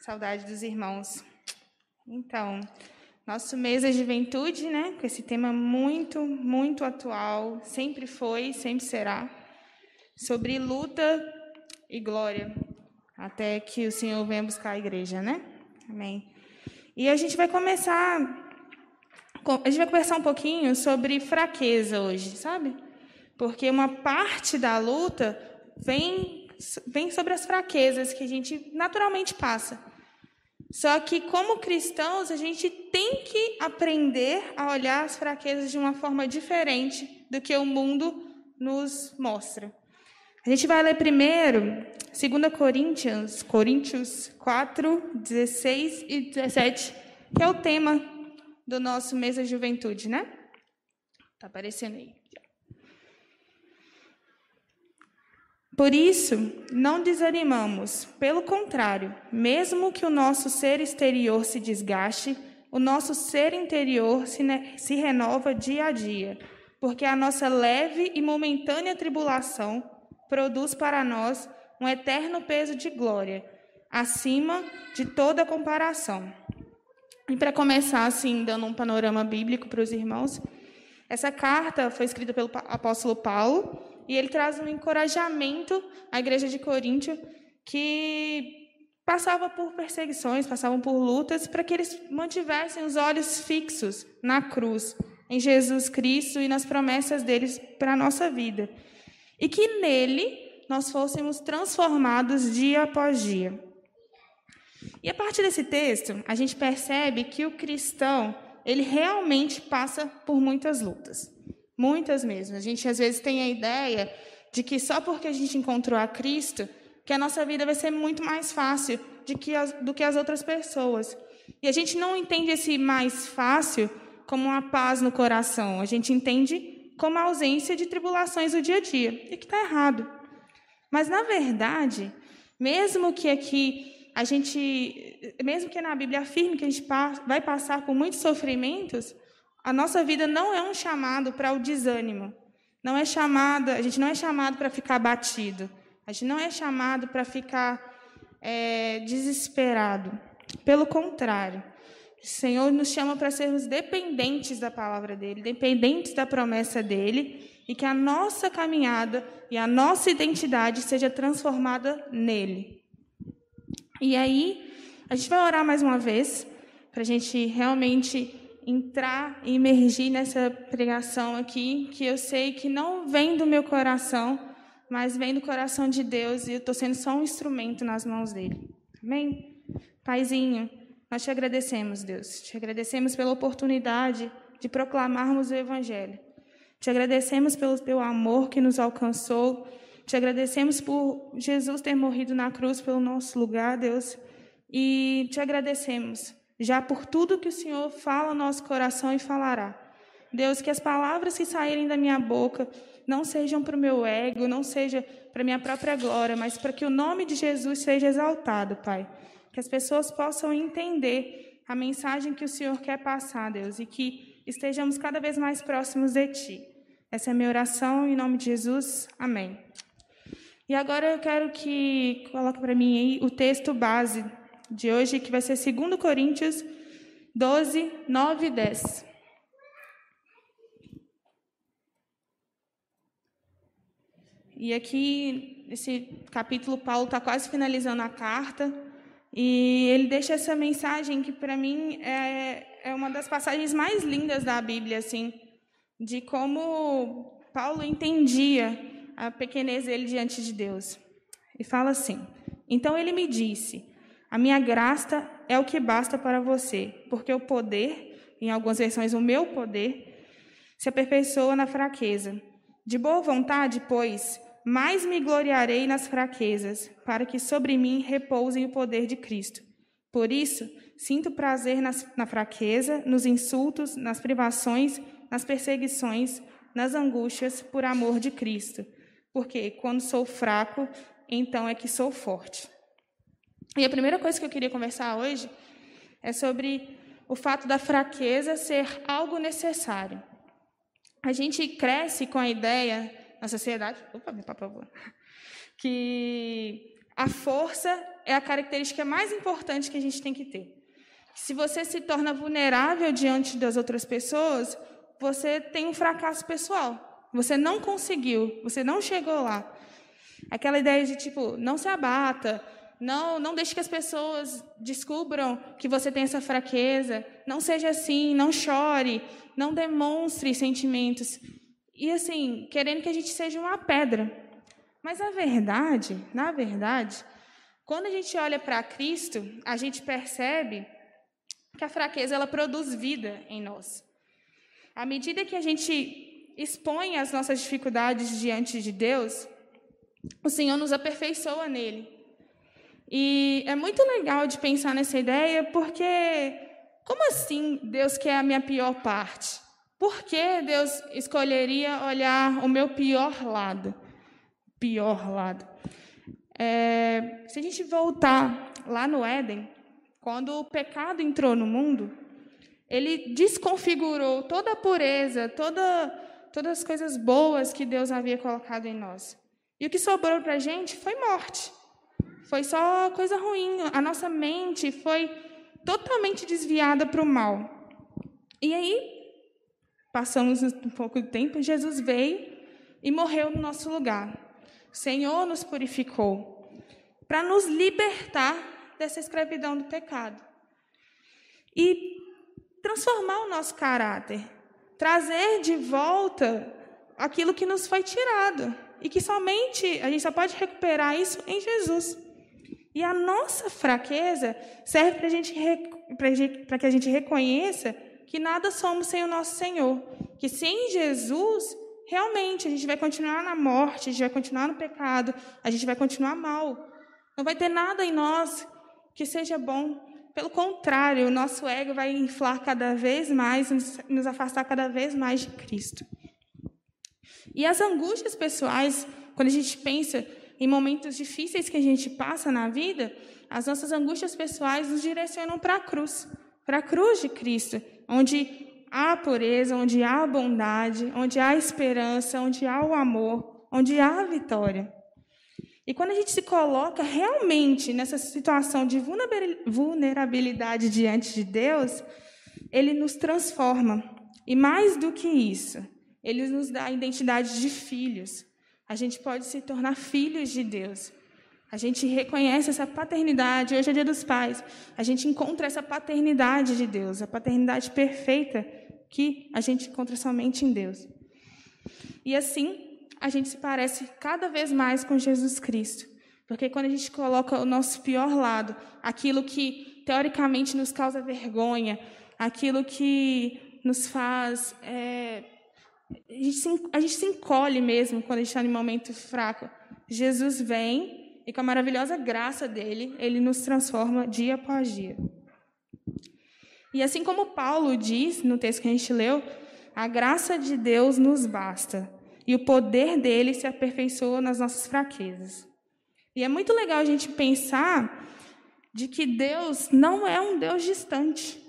Saudade dos irmãos. Então, nosso mês da juventude, né? Com esse tema muito, muito atual, sempre foi, sempre será, sobre luta e glória, até que o Senhor venha buscar a igreja, né? Amém. E a gente vai começar, a gente vai conversar um pouquinho sobre fraqueza hoje, sabe? Porque uma parte da luta vem, vem sobre as fraquezas que a gente naturalmente passa. Só que, como cristãos, a gente tem que aprender a olhar as fraquezas de uma forma diferente do que o mundo nos mostra. A gente vai ler primeiro 2 Coríntios, Coríntios 4, 16 e 17, que é o tema do nosso mês da juventude, né? Está aparecendo aí. Por isso, não desanimamos, pelo contrário, mesmo que o nosso ser exterior se desgaste, o nosso ser interior se, se renova dia a dia, porque a nossa leve e momentânea tribulação produz para nós um eterno peso de glória, acima de toda comparação. E para começar, assim, dando um panorama bíblico para os irmãos, essa carta foi escrita pelo apóstolo Paulo e ele traz um encorajamento à igreja de Coríntio que passava por perseguições, passavam por lutas, para que eles mantivessem os olhos fixos na cruz, em Jesus Cristo e nas promessas deles para a nossa vida. E que nele nós fôssemos transformados dia após dia. E a partir desse texto, a gente percebe que o cristão, ele realmente passa por muitas lutas. Muitas mesmo. A gente às vezes tem a ideia de que só porque a gente encontrou a Cristo, que a nossa vida vai ser muito mais fácil que as, do que as outras pessoas. E a gente não entende esse mais fácil como uma paz no coração. A gente entende como a ausência de tribulações do dia a dia. E que está errado. Mas, na verdade, mesmo que aqui a gente, mesmo que na Bíblia afirme que a gente vai passar por muitos sofrimentos, a nossa vida não é um chamado para o desânimo. Não é chamada, a gente não é chamado para ficar abatido. A gente não é chamado para ficar é, desesperado. Pelo contrário, o Senhor nos chama para sermos dependentes da palavra dele, dependentes da promessa dele, e que a nossa caminhada e a nossa identidade seja transformada nele. E aí, a gente vai orar mais uma vez, para a gente realmente entrar e emergir nessa pregação aqui, que eu sei que não vem do meu coração, mas vem do coração de Deus e eu estou sendo só um instrumento nas mãos dele. Amém? Paizinho, nós te agradecemos, Deus. Te agradecemos pela oportunidade de proclamarmos o Evangelho. Te agradecemos pelo teu amor que nos alcançou. Te agradecemos por Jesus ter morrido na cruz pelo nosso lugar, Deus. E te agradecemos já por tudo que o Senhor fala no nosso coração e falará. Deus, que as palavras que saírem da minha boca não sejam para o meu ego, não seja para minha própria glória, mas para que o nome de Jesus seja exaltado, Pai. Que as pessoas possam entender a mensagem que o Senhor quer passar, Deus, e que estejamos cada vez mais próximos de Ti. Essa é a minha oração, em nome de Jesus. Amém. E agora eu quero que coloque para mim aí o texto base de hoje, que vai ser 2 Coríntios 12, 9 e 10. E aqui, esse capítulo, Paulo está quase finalizando a carta, e ele deixa essa mensagem que, para mim, é, é uma das passagens mais lindas da Bíblia, assim, de como Paulo entendia a pequenez dele diante de Deus. E fala assim: Então ele me disse: a minha graça é o que basta para você, porque o poder, em algumas versões, o meu poder, se aperfeiçoa na fraqueza. De boa vontade, pois, mais me gloriarei nas fraquezas, para que sobre mim repouse o poder de Cristo. Por isso, sinto prazer nas, na fraqueza, nos insultos, nas privações, nas perseguições, nas angústias, por amor de Cristo. Porque quando sou fraco, então é que sou forte. E a primeira coisa que eu queria conversar hoje é sobre o fato da fraqueza ser algo necessário. A gente cresce com a ideia na sociedade, opa, meu papel que a força é a característica mais importante que a gente tem que ter. Se você se torna vulnerável diante das outras pessoas, você tem um fracasso pessoal. Você não conseguiu, você não chegou lá. Aquela ideia de tipo, não se abata, não, não deixe que as pessoas descubram que você tem essa fraqueza. Não seja assim, não chore, não demonstre sentimentos. E assim, querendo que a gente seja uma pedra. Mas a verdade, na verdade, quando a gente olha para Cristo, a gente percebe que a fraqueza ela produz vida em nós. À medida que a gente expõe as nossas dificuldades diante de Deus, o Senhor nos aperfeiçoa nele. E é muito legal de pensar nessa ideia, porque como assim Deus quer a minha pior parte? Por que Deus escolheria olhar o meu pior lado? Pior lado. É, se a gente voltar lá no Éden, quando o pecado entrou no mundo, ele desconfigurou toda a pureza, toda, todas as coisas boas que Deus havia colocado em nós. E o que sobrou para a gente foi morte. Foi só coisa ruim. A nossa mente foi totalmente desviada para o mal. E aí, passamos um pouco de tempo, Jesus veio e morreu no nosso lugar. O Senhor nos purificou para nos libertar dessa escravidão do pecado e transformar o nosso caráter, trazer de volta aquilo que nos foi tirado e que somente a gente só pode recuperar isso em Jesus. E a nossa fraqueza serve para que a gente reconheça que nada somos sem o nosso Senhor. Que sem Jesus, realmente, a gente vai continuar na morte, a gente vai continuar no pecado, a gente vai continuar mal. Não vai ter nada em nós que seja bom. Pelo contrário, o nosso ego vai inflar cada vez mais, nos afastar cada vez mais de Cristo. E as angústias pessoais, quando a gente pensa em momentos difíceis que a gente passa na vida, as nossas angústias pessoais nos direcionam para a cruz, para a cruz de Cristo, onde há pureza, onde há bondade, onde há esperança, onde há o amor, onde há a vitória. E quando a gente se coloca realmente nessa situação de vulnerabilidade diante de Deus, ele nos transforma. E mais do que isso, ele nos dá a identidade de filhos a gente pode se tornar filhos de Deus. A gente reconhece essa paternidade. Hoje é dia dos pais. A gente encontra essa paternidade de Deus, a paternidade perfeita que a gente encontra somente em Deus. E assim, a gente se parece cada vez mais com Jesus Cristo. Porque quando a gente coloca o nosso pior lado, aquilo que teoricamente nos causa vergonha, aquilo que nos faz é, a gente, se, a gente se encolhe mesmo quando a gente está em momento fraco. Jesus vem e com a maravilhosa graça dele, ele nos transforma dia após dia. E assim como Paulo diz no texto que a gente leu, a graça de Deus nos basta e o poder dele se aperfeiçoa nas nossas fraquezas. E é muito legal a gente pensar de que Deus não é um Deus distante.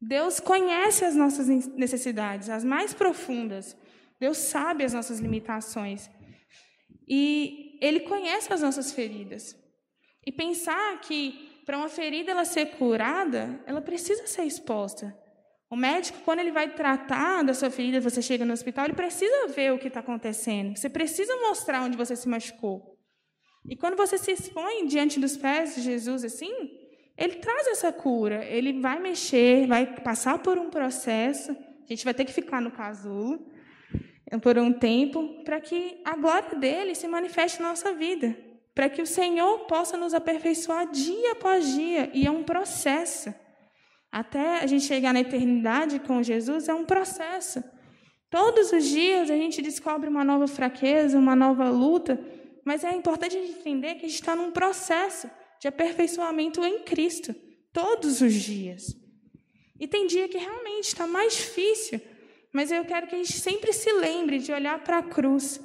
Deus conhece as nossas necessidades, as mais profundas. Deus sabe as nossas limitações. E Ele conhece as nossas feridas. E pensar que para uma ferida ela ser curada, ela precisa ser exposta. O médico, quando ele vai tratar da sua ferida, você chega no hospital, ele precisa ver o que está acontecendo. Você precisa mostrar onde você se machucou. E quando você se expõe diante dos pés de Jesus assim, ele traz essa cura, ele vai mexer, vai passar por um processo, a gente vai ter que ficar no casulo por um tempo, para que a glória dele se manifeste na nossa vida, para que o Senhor possa nos aperfeiçoar dia após dia, e é um processo. Até a gente chegar na eternidade com Jesus, é um processo. Todos os dias a gente descobre uma nova fraqueza, uma nova luta, mas é importante a gente entender que a gente está num processo de aperfeiçoamento em Cristo, todos os dias. E tem dia que realmente está mais difícil, mas eu quero que a gente sempre se lembre de olhar para a cruz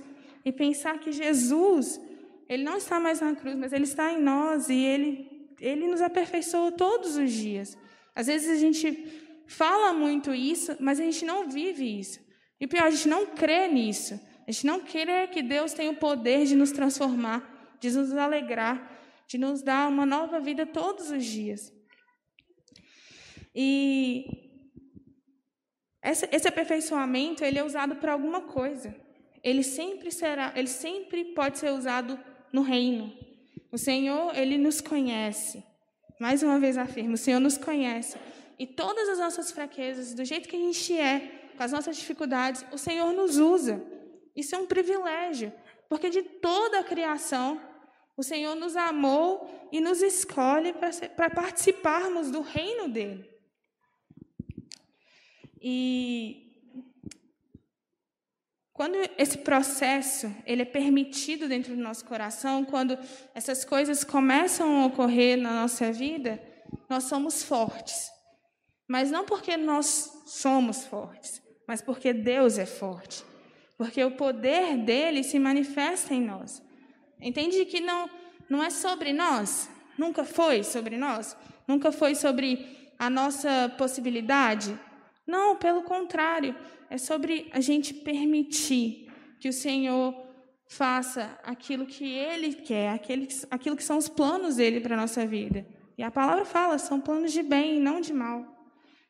e pensar que Jesus, ele não está mais na cruz, mas ele está em nós e ele, ele nos aperfeiçoa todos os dias. Às vezes a gente fala muito isso, mas a gente não vive isso. E pior, a gente não crê nisso. A gente não crê que Deus tem o poder de nos transformar, de nos alegrar, de nos dar uma nova vida todos os dias. E esse aperfeiçoamento ele é usado para alguma coisa. Ele sempre será, ele sempre pode ser usado no reino. O Senhor, ele nos conhece. Mais uma vez afirmo, o Senhor nos conhece. E todas as nossas fraquezas, do jeito que a gente é, com as nossas dificuldades, o Senhor nos usa. Isso é um privilégio, porque de toda a criação, o Senhor nos amou e nos escolhe para participarmos do reino dele. E quando esse processo ele é permitido dentro do nosso coração, quando essas coisas começam a ocorrer na nossa vida, nós somos fortes. Mas não porque nós somos fortes, mas porque Deus é forte. Porque o poder dele se manifesta em nós. Entende que não, não é sobre nós, nunca foi sobre nós, nunca foi sobre a nossa possibilidade. Não, pelo contrário, é sobre a gente permitir que o Senhor faça aquilo que Ele quer, aquilo que são os planos dele para a nossa vida. E a palavra fala, são planos de bem, não de mal.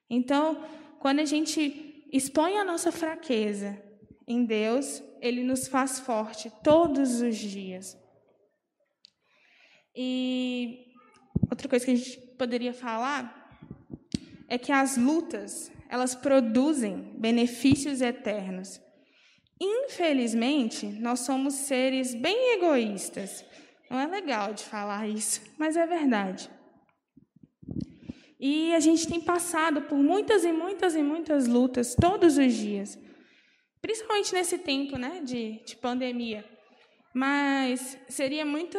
Então, quando a gente expõe a nossa fraqueza em Deus, Ele nos faz forte todos os dias. E outra coisa que a gente poderia falar é que as lutas, elas produzem benefícios eternos. Infelizmente, nós somos seres bem egoístas. Não é legal de falar isso, mas é verdade. E a gente tem passado por muitas e muitas e muitas lutas todos os dias, principalmente nesse tempo né, de, de pandemia. Mas seria muito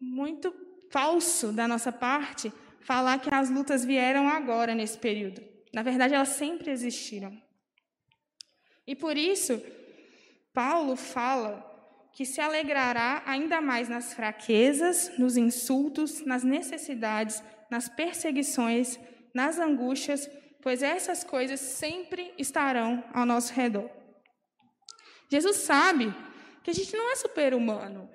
muito falso da nossa parte falar que as lutas vieram agora nesse período. Na verdade, elas sempre existiram. E por isso, Paulo fala que se alegrará ainda mais nas fraquezas, nos insultos, nas necessidades, nas perseguições, nas angústias, pois essas coisas sempre estarão ao nosso redor. Jesus sabe que a gente não é super-humano,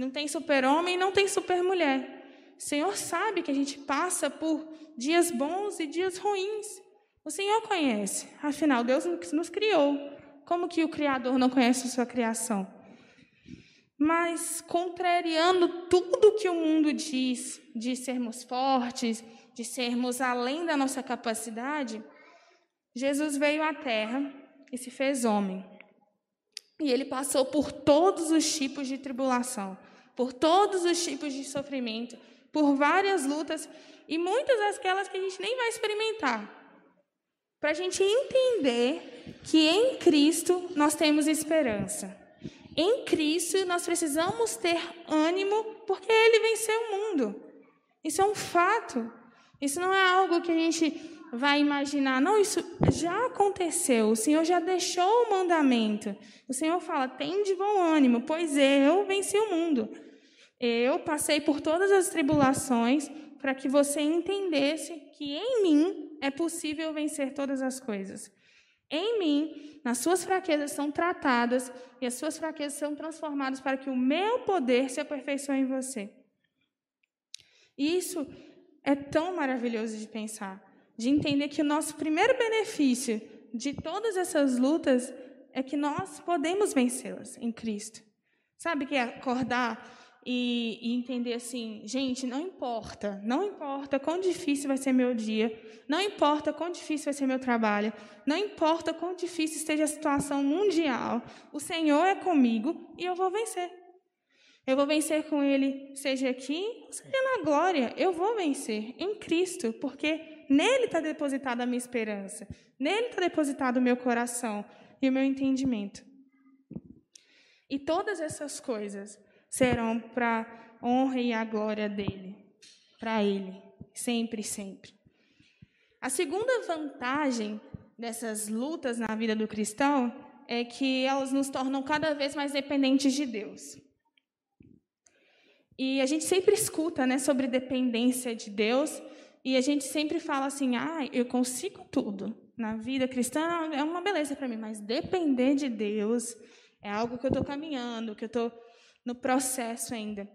não tem super-homem, não tem super-mulher. O Senhor sabe que a gente passa por dias bons e dias ruins. O Senhor conhece. Afinal, Deus nos criou. Como que o Criador não conhece a sua criação? Mas, contrariando tudo que o mundo diz, de sermos fortes, de sermos além da nossa capacidade, Jesus veio à Terra e se fez homem. E ele passou por todos os tipos de tribulação, por todos os tipos de sofrimento, por várias lutas e muitas daquelas que a gente nem vai experimentar. Para a gente entender que em Cristo nós temos esperança. Em Cristo nós precisamos ter ânimo porque Ele venceu o mundo. Isso é um fato. Isso não é algo que a gente vai imaginar, não, isso já aconteceu, o Senhor já deixou o mandamento. O Senhor fala: tem de bom ânimo, pois eu venci o mundo. Eu passei por todas as tribulações para que você entendesse que em mim é possível vencer todas as coisas. Em mim, nas suas fraquezas são tratadas e as suas fraquezas são transformadas para que o meu poder se aperfeiçoe em você. Isso é tão maravilhoso de pensar de entender que o nosso primeiro benefício de todas essas lutas é que nós podemos vencê-las em Cristo. Sabe que é acordar e, e, entender assim, gente, não importa, não importa quão difícil vai ser meu dia, não importa quão difícil vai ser meu trabalho, não importa quão difícil esteja a situação mundial, o Senhor é comigo e eu vou vencer. Eu vou vencer com Ele, seja aqui, seja na glória. Eu vou vencer em Cristo, porque Nele está depositada a minha esperança. Nele está depositado o meu coração e o meu entendimento. E todas essas coisas serão para a honra e a glória dele, para ele, sempre, sempre. A segunda vantagem dessas lutas na vida do cristão é que elas nos tornam cada vez mais dependentes de Deus. E a gente sempre escuta né, sobre dependência de Deus, e a gente sempre fala assim: ah, eu consigo tudo. Na vida cristã é uma beleza para mim, mas depender de Deus é algo que eu estou caminhando, que eu estou no processo ainda.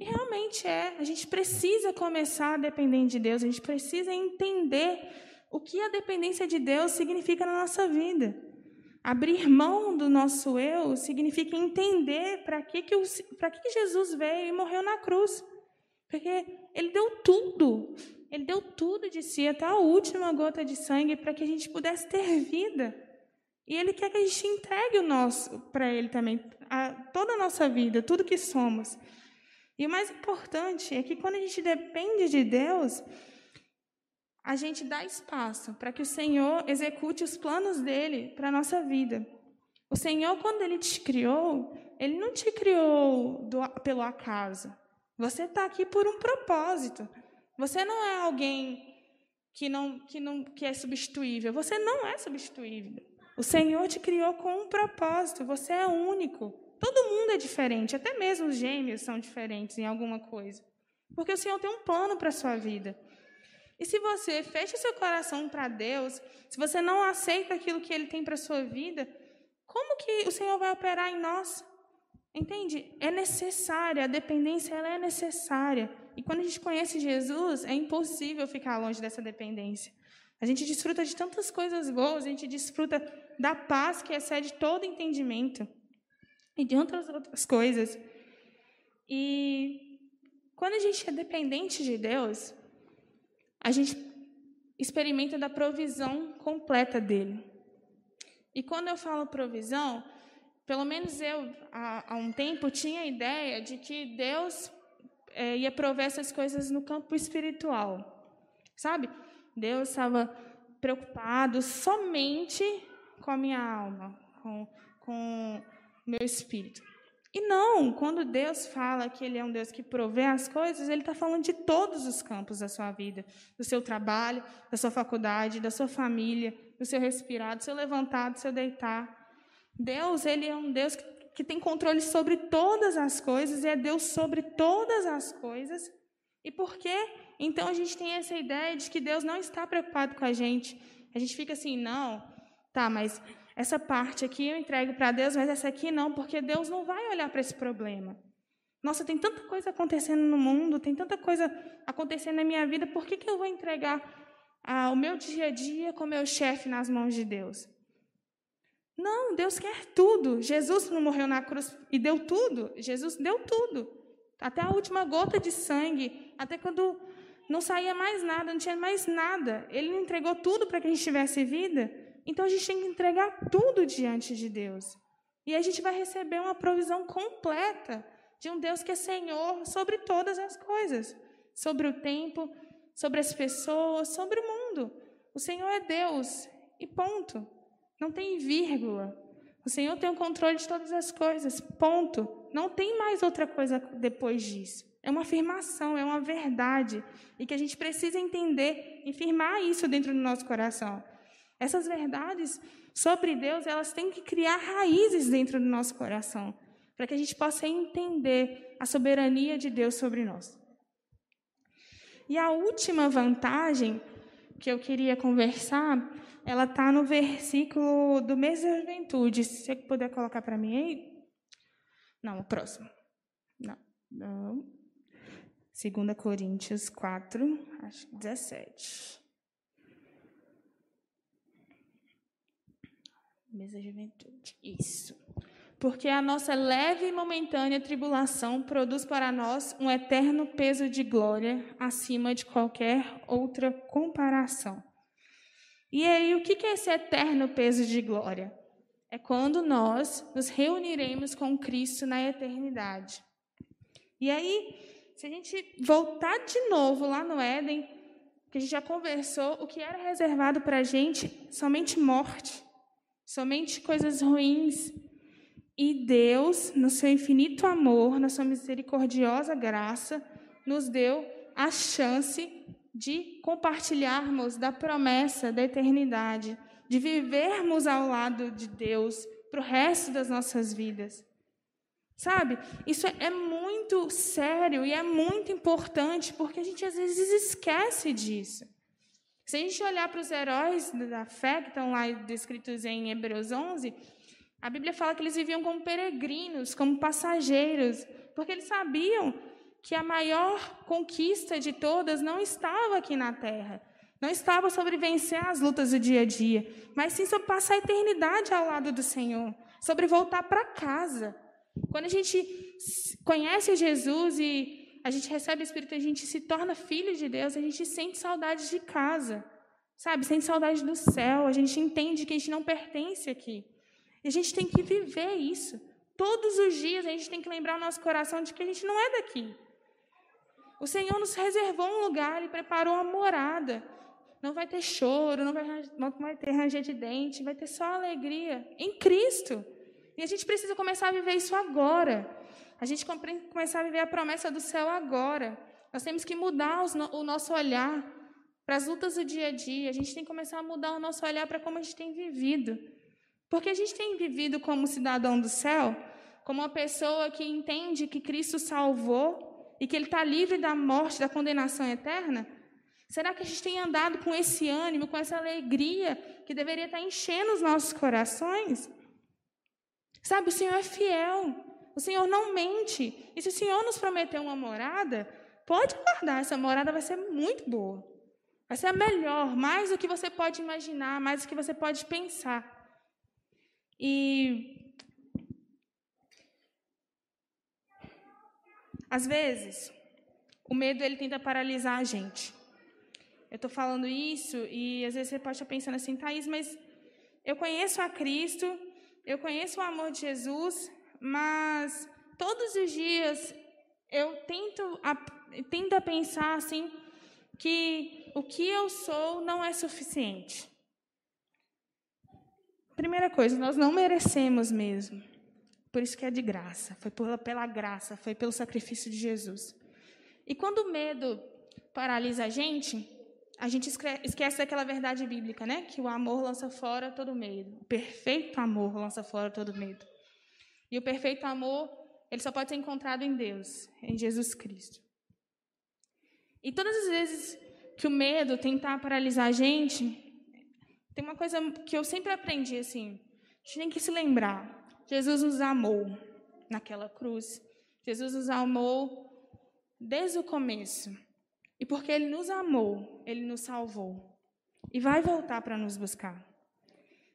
E realmente é. A gente precisa começar a depender de Deus, a gente precisa entender o que a dependência de Deus significa na nossa vida. Abrir mão do nosso eu significa entender para que, que, que, que Jesus veio e morreu na cruz. Porque ele deu tudo. Ele deu tudo de si, até a última gota de sangue, para que a gente pudesse ter vida. E Ele quer que a gente entregue o nosso para Ele também, a, toda a nossa vida, tudo que somos. E o mais importante é que quando a gente depende de Deus, a gente dá espaço para que o Senhor execute os planos dele para a nossa vida. O Senhor, quando Ele te criou, Ele não te criou do, pelo acaso. Você está aqui por um propósito. Você não é alguém que não, que não que é substituível. Você não é substituível. O Senhor te criou com um propósito. Você é único. Todo mundo é diferente. Até mesmo os gêmeos são diferentes em alguma coisa. Porque o Senhor tem um plano para a sua vida. E se você fecha seu coração para Deus, se você não aceita aquilo que Ele tem para a sua vida, como que o Senhor vai operar em nós? Entende? É necessária, a dependência ela é necessária. E quando a gente conhece Jesus, é impossível ficar longe dessa dependência. A gente desfruta de tantas coisas boas, a gente desfruta da paz que excede todo entendimento e de outras outras coisas. E quando a gente é dependente de Deus, a gente experimenta da provisão completa dele. E quando eu falo provisão, pelo menos eu, há, há um tempo, tinha a ideia de que Deus é, ia prover essas coisas no campo espiritual. Sabe? Deus estava preocupado somente com a minha alma, com, com meu espírito. E não, quando Deus fala que Ele é um Deus que provê as coisas, Ele está falando de todos os campos da sua vida: do seu trabalho, da sua faculdade, da sua família, do seu respirar, do seu levantar, do seu deitar. Deus, Ele é um Deus que, que tem controle sobre todas as coisas e é Deus sobre todas as coisas. E por quê? Então a gente tem essa ideia de que Deus não está preocupado com a gente. A gente fica assim, não, tá, mas essa parte aqui eu entrego para Deus, mas essa aqui não, porque Deus não vai olhar para esse problema. Nossa, tem tanta coisa acontecendo no mundo, tem tanta coisa acontecendo na minha vida, por que, que eu vou entregar ah, o meu dia a dia com o meu chefe nas mãos de Deus? Não, Deus quer tudo. Jesus não morreu na cruz e deu tudo. Jesus deu tudo. Até a última gota de sangue, até quando não saía mais nada, não tinha mais nada. Ele entregou tudo para que a gente tivesse vida. Então a gente tem que entregar tudo diante de Deus. E a gente vai receber uma provisão completa de um Deus que é Senhor sobre todas as coisas, sobre o tempo, sobre as pessoas, sobre o mundo. O Senhor é Deus e ponto. Não tem vírgula. O Senhor tem o controle de todas as coisas. Ponto. Não tem mais outra coisa depois disso. É uma afirmação, é uma verdade. E que a gente precisa entender e firmar isso dentro do nosso coração. Essas verdades sobre Deus, elas têm que criar raízes dentro do nosso coração. Para que a gente possa entender a soberania de Deus sobre nós. E a última vantagem que eu queria conversar ela está no versículo do mês da juventude. Se você puder colocar para mim aí. Não, o próximo. Não, não. 2 Coríntios 4, acho que 17. Mês da juventude. Isso. Porque a nossa leve e momentânea tribulação produz para nós um eterno peso de glória acima de qualquer outra comparação e aí, o que é esse eterno peso de glória? É quando nós nos reuniremos com Cristo na eternidade. E aí, se a gente voltar de novo lá no Éden, que a gente já conversou, o que era reservado para a gente, somente morte, somente coisas ruins. E Deus, no seu infinito amor, na sua misericordiosa graça, nos deu a chance de compartilharmos da promessa da eternidade, de vivermos ao lado de Deus para o resto das nossas vidas. Sabe? Isso é muito sério e é muito importante porque a gente às vezes esquece disso. Se a gente olhar para os heróis da fé que estão lá descritos em Hebreus 11, a Bíblia fala que eles viviam como peregrinos, como passageiros, porque eles sabiam que a maior conquista de todas não estava aqui na terra. Não estava sobre vencer as lutas do dia a dia, mas sim sobre passar a eternidade ao lado do Senhor, sobre voltar para casa. Quando a gente conhece Jesus e a gente recebe o Espírito, a gente se torna filho de Deus, a gente sente saudade de casa, sabe? Sente saudade do céu, a gente entende que a gente não pertence aqui. E a gente tem que viver isso. Todos os dias a gente tem que lembrar o nosso coração de que a gente não é daqui. O Senhor nos reservou um lugar e preparou uma morada. Não vai ter choro, não vai, não vai ter ranger de dente, vai ter só alegria em Cristo. E a gente precisa começar a viver isso agora. A gente começar a viver a promessa do céu agora. Nós temos que mudar o nosso olhar para as lutas do dia a dia. A gente tem que começar a mudar o nosso olhar para como a gente tem vivido. Porque a gente tem vivido como cidadão do céu, como uma pessoa que entende que Cristo salvou e que ele está livre da morte, da condenação eterna. Será que a gente tem andado com esse ânimo, com essa alegria que deveria estar enchendo os nossos corações? Sabe, o Senhor é fiel, o Senhor não mente. E se o Senhor nos prometeu uma morada, pode guardar, essa morada vai ser muito boa. Vai ser a melhor, mais do que você pode imaginar, mais do que você pode pensar. E às vezes o medo ele tenta paralisar a gente. Eu estou falando isso e às vezes você pode estar pensando assim, Thaís, mas eu conheço a Cristo, eu conheço o amor de Jesus, mas todos os dias eu tento a, tento a pensar assim que o que eu sou não é suficiente. Primeira coisa, nós não merecemos mesmo. Por isso que é de graça. Foi pela, pela graça, foi pelo sacrifício de Jesus. E quando o medo paralisa a gente, a gente esquece daquela verdade bíblica, né? Que o amor lança fora todo medo. O perfeito amor lança fora todo medo. E o perfeito amor, ele só pode ser encontrado em Deus, em Jesus Cristo. E todas as vezes que o medo tentar paralisar a gente, tem uma coisa que eu sempre aprendi assim, a gente tem que se lembrar. Jesus nos amou naquela cruz. Jesus nos amou desde o começo. E porque ele nos amou, ele nos salvou. E vai voltar para nos buscar.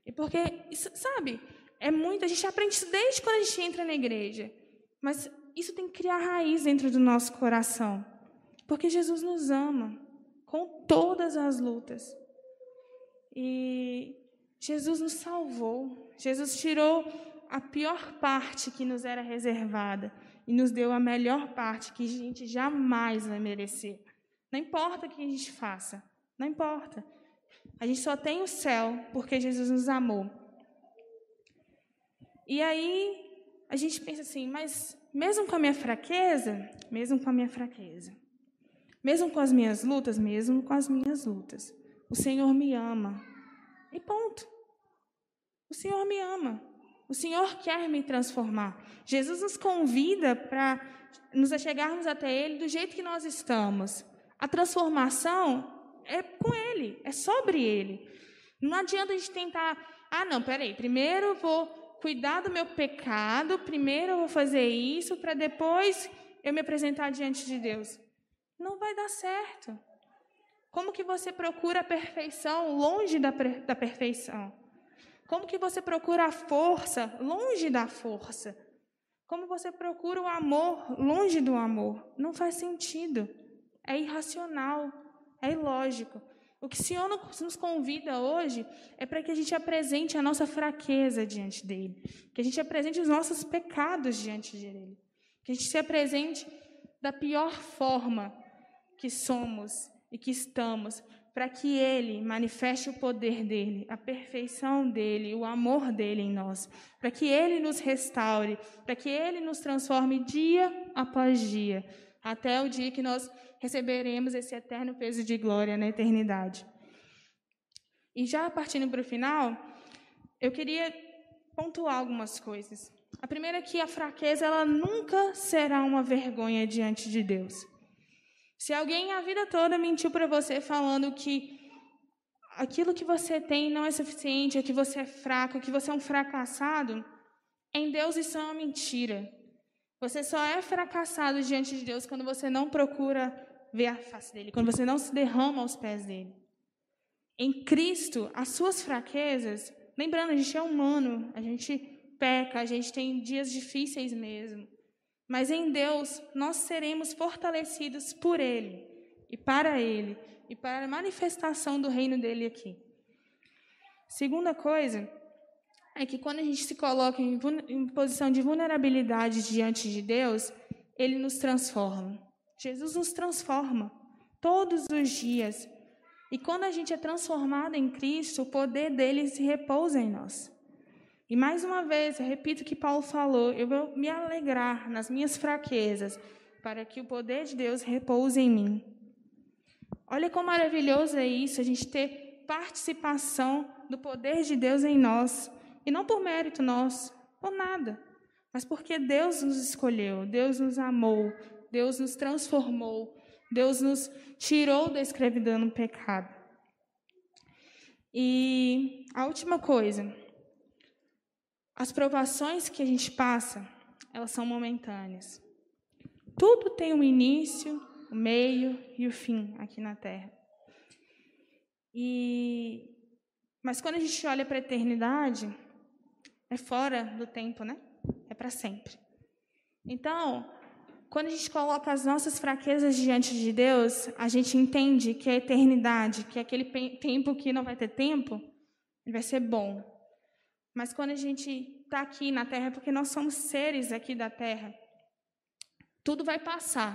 E porque, sabe, é muito, a gente aprende isso desde quando a gente entra na igreja. Mas isso tem que criar raiz dentro do nosso coração. Porque Jesus nos ama com todas as lutas. E Jesus nos salvou. Jesus tirou a pior parte que nos era reservada e nos deu a melhor parte que a gente jamais vai merecer. Não importa o que a gente faça, não importa. A gente só tem o céu porque Jesus nos amou. E aí a gente pensa assim, mas mesmo com a minha fraqueza, mesmo com a minha fraqueza, mesmo com as minhas lutas, mesmo com as minhas lutas, o Senhor me ama. E ponto. O Senhor me ama. O Senhor quer me transformar. Jesus nos convida para nos achegarmos até Ele do jeito que nós estamos. A transformação é com Ele, é sobre Ele. Não adianta a gente tentar, ah, não, peraí, primeiro eu vou cuidar do meu pecado, primeiro eu vou fazer isso, para depois eu me apresentar diante de Deus. Não vai dar certo. Como que você procura a perfeição longe da, da perfeição? Como que você procura a força longe da força? Como você procura o amor longe do amor? Não faz sentido. É irracional, é ilógico. O que o Senhor nos convida hoje é para que a gente apresente a nossa fraqueza diante dele, que a gente apresente os nossos pecados diante dele, que a gente se apresente da pior forma que somos e que estamos, para que Ele manifeste o poder dele, a perfeição dele, o amor dele em nós, para que Ele nos restaure, para que Ele nos transforme dia após dia, até o dia que nós receberemos esse eterno peso de glória na eternidade. E já partindo para o final, eu queria pontuar algumas coisas. A primeira é que a fraqueza ela nunca será uma vergonha diante de Deus. Se alguém a vida toda mentiu para você falando que aquilo que você tem não é suficiente, que você é fraco, que você é um fracassado, em Deus isso é uma mentira. Você só é fracassado diante de Deus quando você não procura ver a face dele, quando você não se derrama aos pés dele. Em Cristo, as suas fraquezas, lembrando, a gente é humano, a gente peca, a gente tem dias difíceis mesmo. Mas em Deus, nós seremos fortalecidos por Ele e para Ele e para a manifestação do reino dele aqui. Segunda coisa é que quando a gente se coloca em, em posição de vulnerabilidade diante de Deus, Ele nos transforma. Jesus nos transforma todos os dias. E quando a gente é transformado em Cristo, o poder dele se repousa em nós. E mais uma vez, eu repito o que Paulo falou: eu vou me alegrar nas minhas fraquezas, para que o poder de Deus repouse em mim. Olha como maravilhoso é isso, a gente ter participação do poder de Deus em nós. E não por mérito nosso, por nada, mas porque Deus nos escolheu, Deus nos amou, Deus nos transformou, Deus nos tirou da escravidão no pecado. E a última coisa, as provações que a gente passa, elas são momentâneas. Tudo tem um início, o meio e o fim aqui na Terra. E mas quando a gente olha para a eternidade, é fora do tempo, né? É para sempre. Então, quando a gente coloca as nossas fraquezas diante de Deus, a gente entende que a eternidade, que aquele tempo que não vai ter tempo, vai ser bom. Mas quando a gente está aqui na Terra, é porque nós somos seres aqui da Terra, tudo vai passar.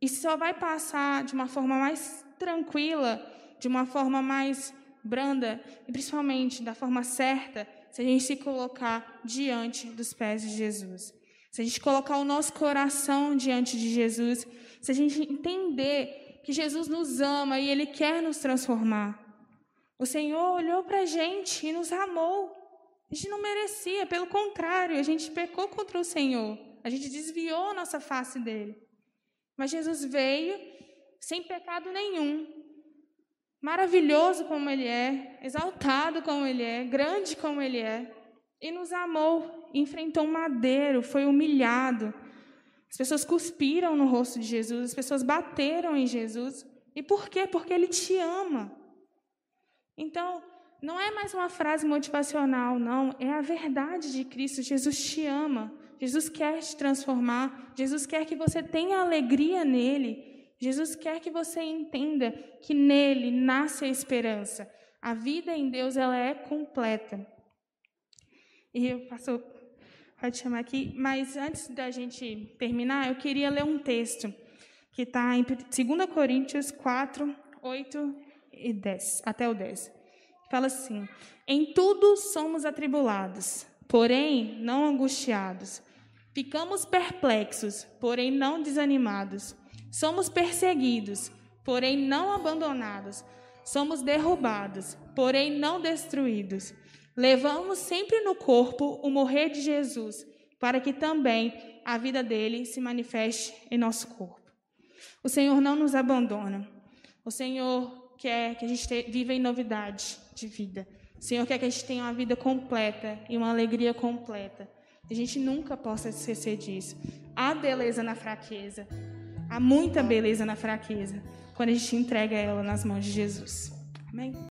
E só vai passar de uma forma mais tranquila, de uma forma mais branda, e principalmente da forma certa, se a gente se colocar diante dos pés de Jesus. Se a gente colocar o nosso coração diante de Jesus, se a gente entender que Jesus nos ama e Ele quer nos transformar. O Senhor olhou para a gente e nos amou. A gente não merecia, pelo contrário, a gente pecou contra o Senhor. A gente desviou a nossa face dele. Mas Jesus veio sem pecado nenhum. Maravilhoso como ele é, exaltado como ele é, grande como ele é, e nos amou, enfrentou um madeiro, foi humilhado. As pessoas cuspiram no rosto de Jesus, as pessoas bateram em Jesus. E por quê? Porque ele te ama. Então, não é mais uma frase motivacional, não. É a verdade de Cristo. Jesus te ama. Jesus quer te transformar. Jesus quer que você tenha alegria nele. Jesus quer que você entenda que nele nasce a esperança. A vida em Deus ela é completa. E eu passo, pode chamar aqui, mas antes da gente terminar, eu queria ler um texto que está em 2 Coríntios 4, 8 e 10, até o 10. Fala assim: Em tudo somos atribulados, porém não angustiados. Ficamos perplexos, porém não desanimados. Somos perseguidos, porém não abandonados. Somos derrubados, porém não destruídos. Levamos sempre no corpo o morrer de Jesus, para que também a vida dele se manifeste em nosso corpo. O Senhor não nos abandona. O Senhor quer que a gente viva em novidade de vida. O Senhor quer que a gente tenha uma vida completa e uma alegria completa. A gente nunca possa esquecer disso. Há beleza na fraqueza. Há muita beleza na fraqueza quando a gente entrega ela nas mãos de Jesus. Amém?